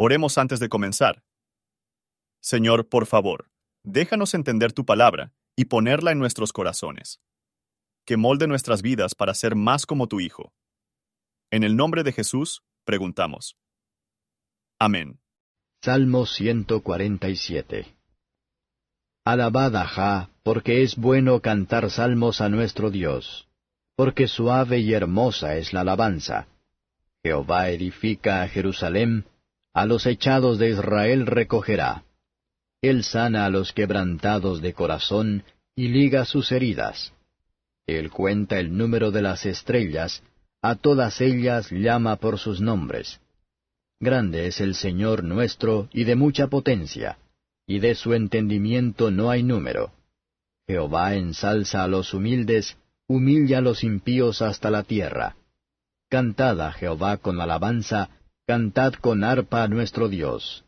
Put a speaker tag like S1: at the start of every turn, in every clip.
S1: Oremos antes de comenzar. Señor, por favor, déjanos entender tu palabra y ponerla en nuestros corazones. Que molde nuestras vidas para ser más como tu Hijo. En el nombre de Jesús, preguntamos. Amén.
S2: Salmo 147 Alabad a Jah, porque es bueno cantar salmos a nuestro Dios, porque suave y hermosa es la alabanza. Jehová edifica a Jerusalén, a los echados de Israel recogerá. Él sana a los quebrantados de corazón y liga sus heridas. Él cuenta el número de las estrellas, a todas ellas llama por sus nombres. Grande es el Señor nuestro y de mucha potencia, y de su entendimiento no hay número. Jehová ensalza a los humildes, humilla a los impíos hasta la tierra. Cantad a Jehová con alabanza, cantad con arpa a nuestro Dios.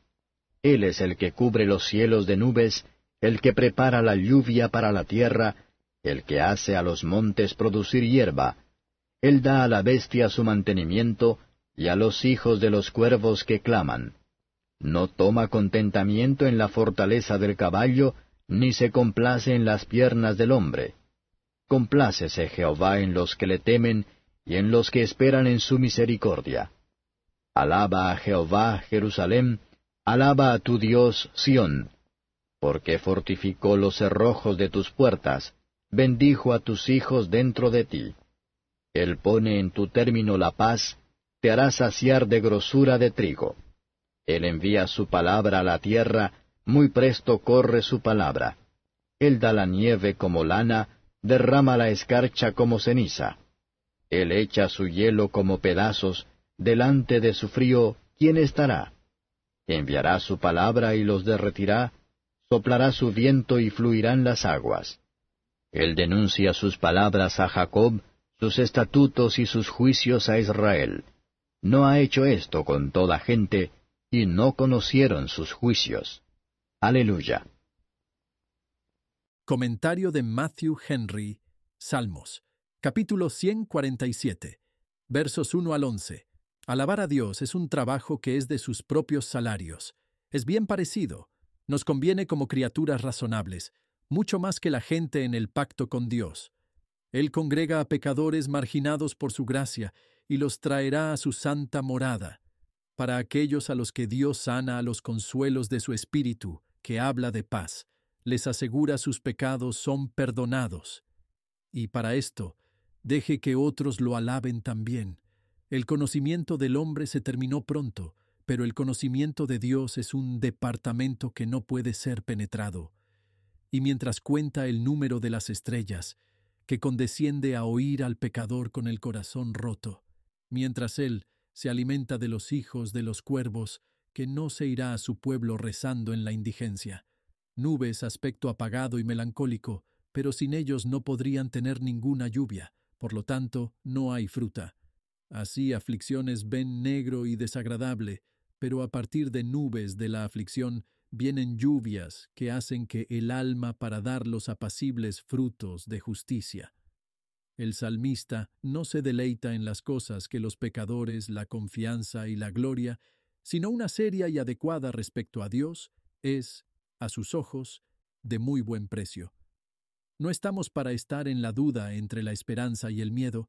S2: Él es el que cubre los cielos de nubes, el que prepara la lluvia para la tierra, el que hace a los montes producir hierba. Él da a la bestia su mantenimiento, y a los hijos de los cuervos que claman. No toma contentamiento en la fortaleza del caballo, ni se complace en las piernas del hombre. Complácese Jehová en los que le temen, y en los que esperan en su misericordia. Alaba a Jehová, Jerusalén, alaba a tu Dios, Sión, porque fortificó los cerrojos de tus puertas, bendijo a tus hijos dentro de ti. Él pone en tu término la paz, te hará saciar de grosura de trigo. Él envía su palabra a la tierra, muy presto corre su palabra. Él da la nieve como lana, derrama la escarcha como ceniza. Él echa su hielo como pedazos, delante de su frío, ¿quién estará? Enviará su palabra y los derretirá, soplará su viento y fluirán las aguas. Él denuncia sus palabras a Jacob, sus estatutos y sus juicios a Israel. No ha hecho esto con toda gente, y no conocieron sus juicios. Aleluya.
S3: Comentario de Matthew Henry, Salmos, capítulo 147, versos 1 al 11. Alabar a Dios es un trabajo que es de sus propios salarios. Es bien parecido. Nos conviene como criaturas razonables, mucho más que la gente en el pacto con Dios. Él congrega a pecadores marginados por su gracia y los traerá a su santa morada. Para aquellos a los que Dios sana a los consuelos de su espíritu, que habla de paz, les asegura sus pecados son perdonados. Y para esto, deje que otros lo alaben también el conocimiento del hombre se terminó pronto, pero el conocimiento de Dios es un departamento que no puede ser penetrado. Y mientras cuenta el número de las estrellas, que condesciende a oír al pecador con el corazón roto, mientras él se alimenta de los hijos de los cuervos, que no se irá a su pueblo rezando en la indigencia. Nubes, aspecto apagado y melancólico, pero sin ellos no podrían tener ninguna lluvia, por lo tanto no hay fruta. Así aflicciones ven negro y desagradable, pero a partir de nubes de la aflicción vienen lluvias que hacen que el alma para dar los apacibles frutos de justicia. El salmista no se deleita en las cosas que los pecadores, la confianza y la gloria, sino una seria y adecuada respecto a Dios, es, a sus ojos, de muy buen precio. No estamos para estar en la duda entre la esperanza y el miedo,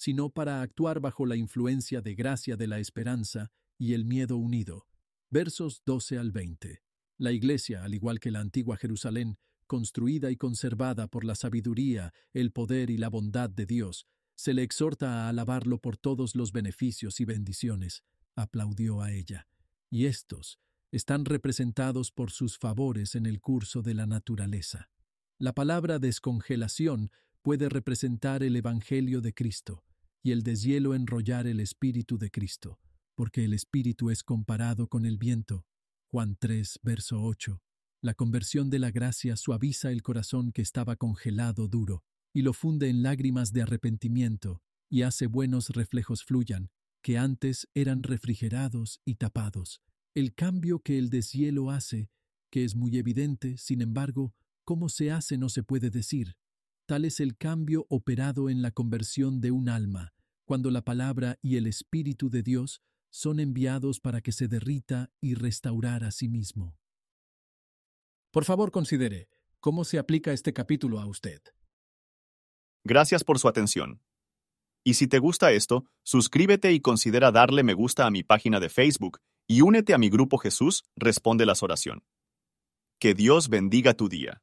S3: sino para actuar bajo la influencia de gracia de la esperanza y el miedo unido. Versos 12 al 20. La Iglesia, al igual que la antigua Jerusalén, construida y conservada por la sabiduría, el poder y la bondad de Dios, se le exhorta a alabarlo por todos los beneficios y bendiciones. Aplaudió a ella. Y estos están representados por sus favores en el curso de la naturaleza. La palabra descongelación puede representar el Evangelio de Cristo, y el deshielo enrollar el Espíritu de Cristo, porque el Espíritu es comparado con el viento. Juan 3, verso 8. La conversión de la gracia suaviza el corazón que estaba congelado duro, y lo funde en lágrimas de arrepentimiento, y hace buenos reflejos fluyan, que antes eran refrigerados y tapados. El cambio que el deshielo hace, que es muy evidente, sin embargo, cómo se hace no se puede decir, Tal es el cambio operado en la conversión de un alma, cuando la palabra y el Espíritu de Dios son enviados para que se derrita y restaurar a sí mismo. Por favor, considere cómo se aplica este capítulo a usted.
S1: Gracias por su atención. Y si te gusta esto, suscríbete y considera darle me gusta a mi página de Facebook y únete a mi grupo Jesús Responde las Oración. Que Dios bendiga tu día.